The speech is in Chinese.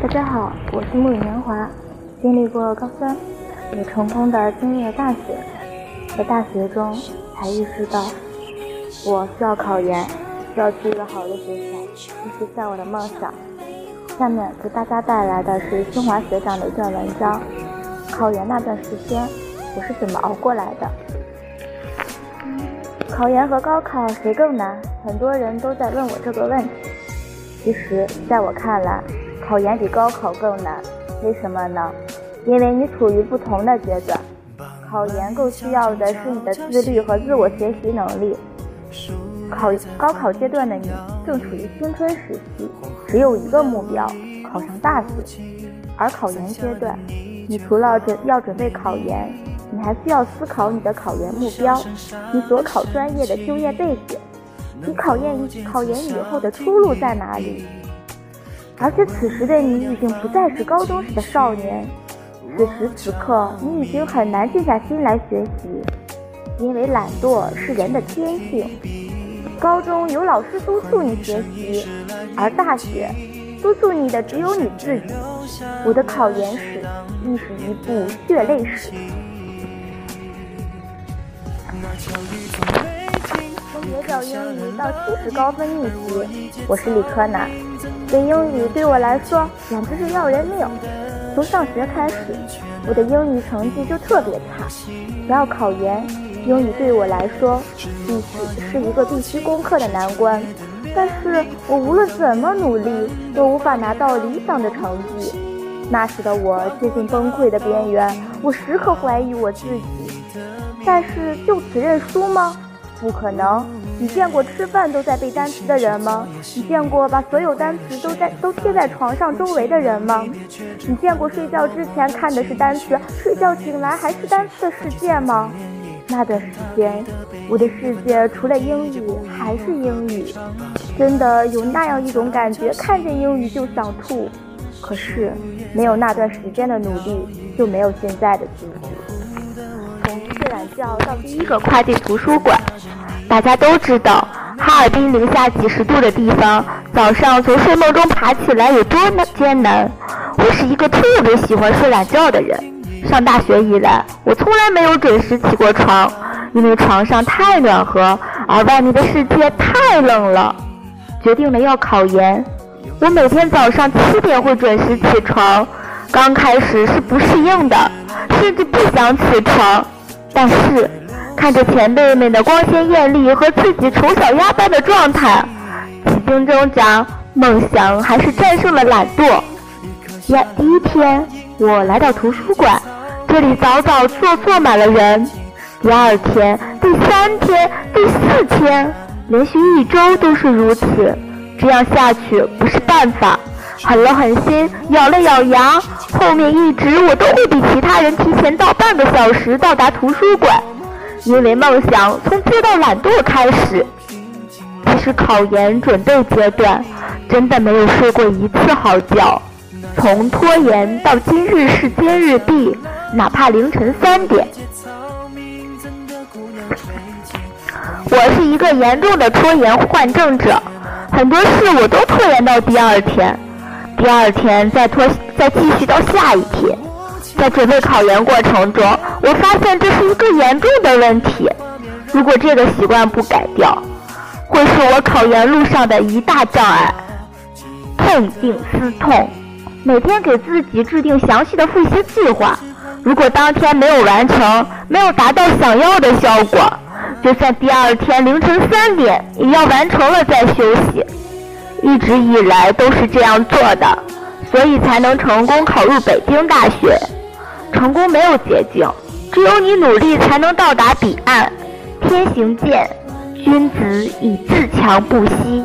大家好，我是沐雨年华，经历过高三，也成功的经历了大学，在大学中才意识到，我需要考研，需要去一个好的学校，去实现我的梦想。下面给大家带来的是清华学长的一段文章：考研那段时间，我是怎么熬过来的？考研和高考谁更难？很多人都在问我这个问题。其实，在我看来，考研比高考更难。为什么呢？因为你处于不同的阶段。考研更需要的是你的自律和自我学习能力。考高考阶段的你正处于青春时期，只有一个目标：考上大学。而考研阶段，你除了准要准备考研，你还需要思考你的考研目标，你所考专业的就业背景，你考研考研以后的出路在哪里？而且此时的你已经不再是高中时的少年，此时此刻你已经很难静下心来学习，因为懒惰是人的天性。高中有老师督促你学习，而大学督促你的只有你自己。我的考研史亦是一部血泪史。从学校英语到七十高分逆袭，我是理科男，学英语对我来说简直是要人命。从上学开始，我的英语成绩就特别差。只要考研，英语对我来说必须是一个必须攻克的难关。但是我无论怎么努力，都无法拿到理想的成绩。那时的我接近崩溃的边缘，我时刻怀疑我自己。但是就此认输吗？不可能！你见过吃饭都在背单词的人吗？你见过把所有单词都在都贴在床上周围的人吗？你见过睡觉之前看的是单词，睡觉醒来还是单词的世界吗？那段时间，我的世界除了英语还是英语，真的有那样一种感觉，看见英语就想吐。可是，没有那段时间的努力，就没有现在的自己。从睡懒觉到第一个跨境图书馆。大家都知道，哈尔滨零下几十度的地方，早上从睡梦中爬起来有多艰难。我是一个特别喜欢睡懒觉的人。上大学以来，我从来没有准时起过床，因为床上太暖和，而外面的世界太冷了。决定了要考研，我每天早上七点会准时起床。刚开始是不适应的，甚至不想起床。但是，看着前辈们的光鲜艳丽和自己丑小鸭般的状态，几经挣扎，梦想还是战胜了懒惰。第第一天，我来到图书馆，这里早早坐坐满了人。第二天、第三天、第四天，连续一周都是如此。这样下去不是办法。狠了狠心，咬了咬牙，后面一直我都会比其他人提前到半个小时到达图书馆，因为梦想从做到懒惰开始。其实考研准备阶段，真的没有睡过一次好觉，从拖延到今日事今日毕，哪怕凌晨三点。我是一个严重的拖延患症者，很多事我都拖延到第二天。第二天再拖，再继续到下一天。在准备考研过程中，我发现这是一个严重的问题。如果这个习惯不改掉，会是我考研路上的一大障碍。痛定思痛，每天给自己制定详细的复习计划。如果当天没有完成，没有达到想要的效果，就算第二天凌晨三点，也要完成了再休息。一直以来都是这样做的，所以才能成功考入北京大学。成功没有捷径，只有你努力才能到达彼岸。天行健，君子以自强不息。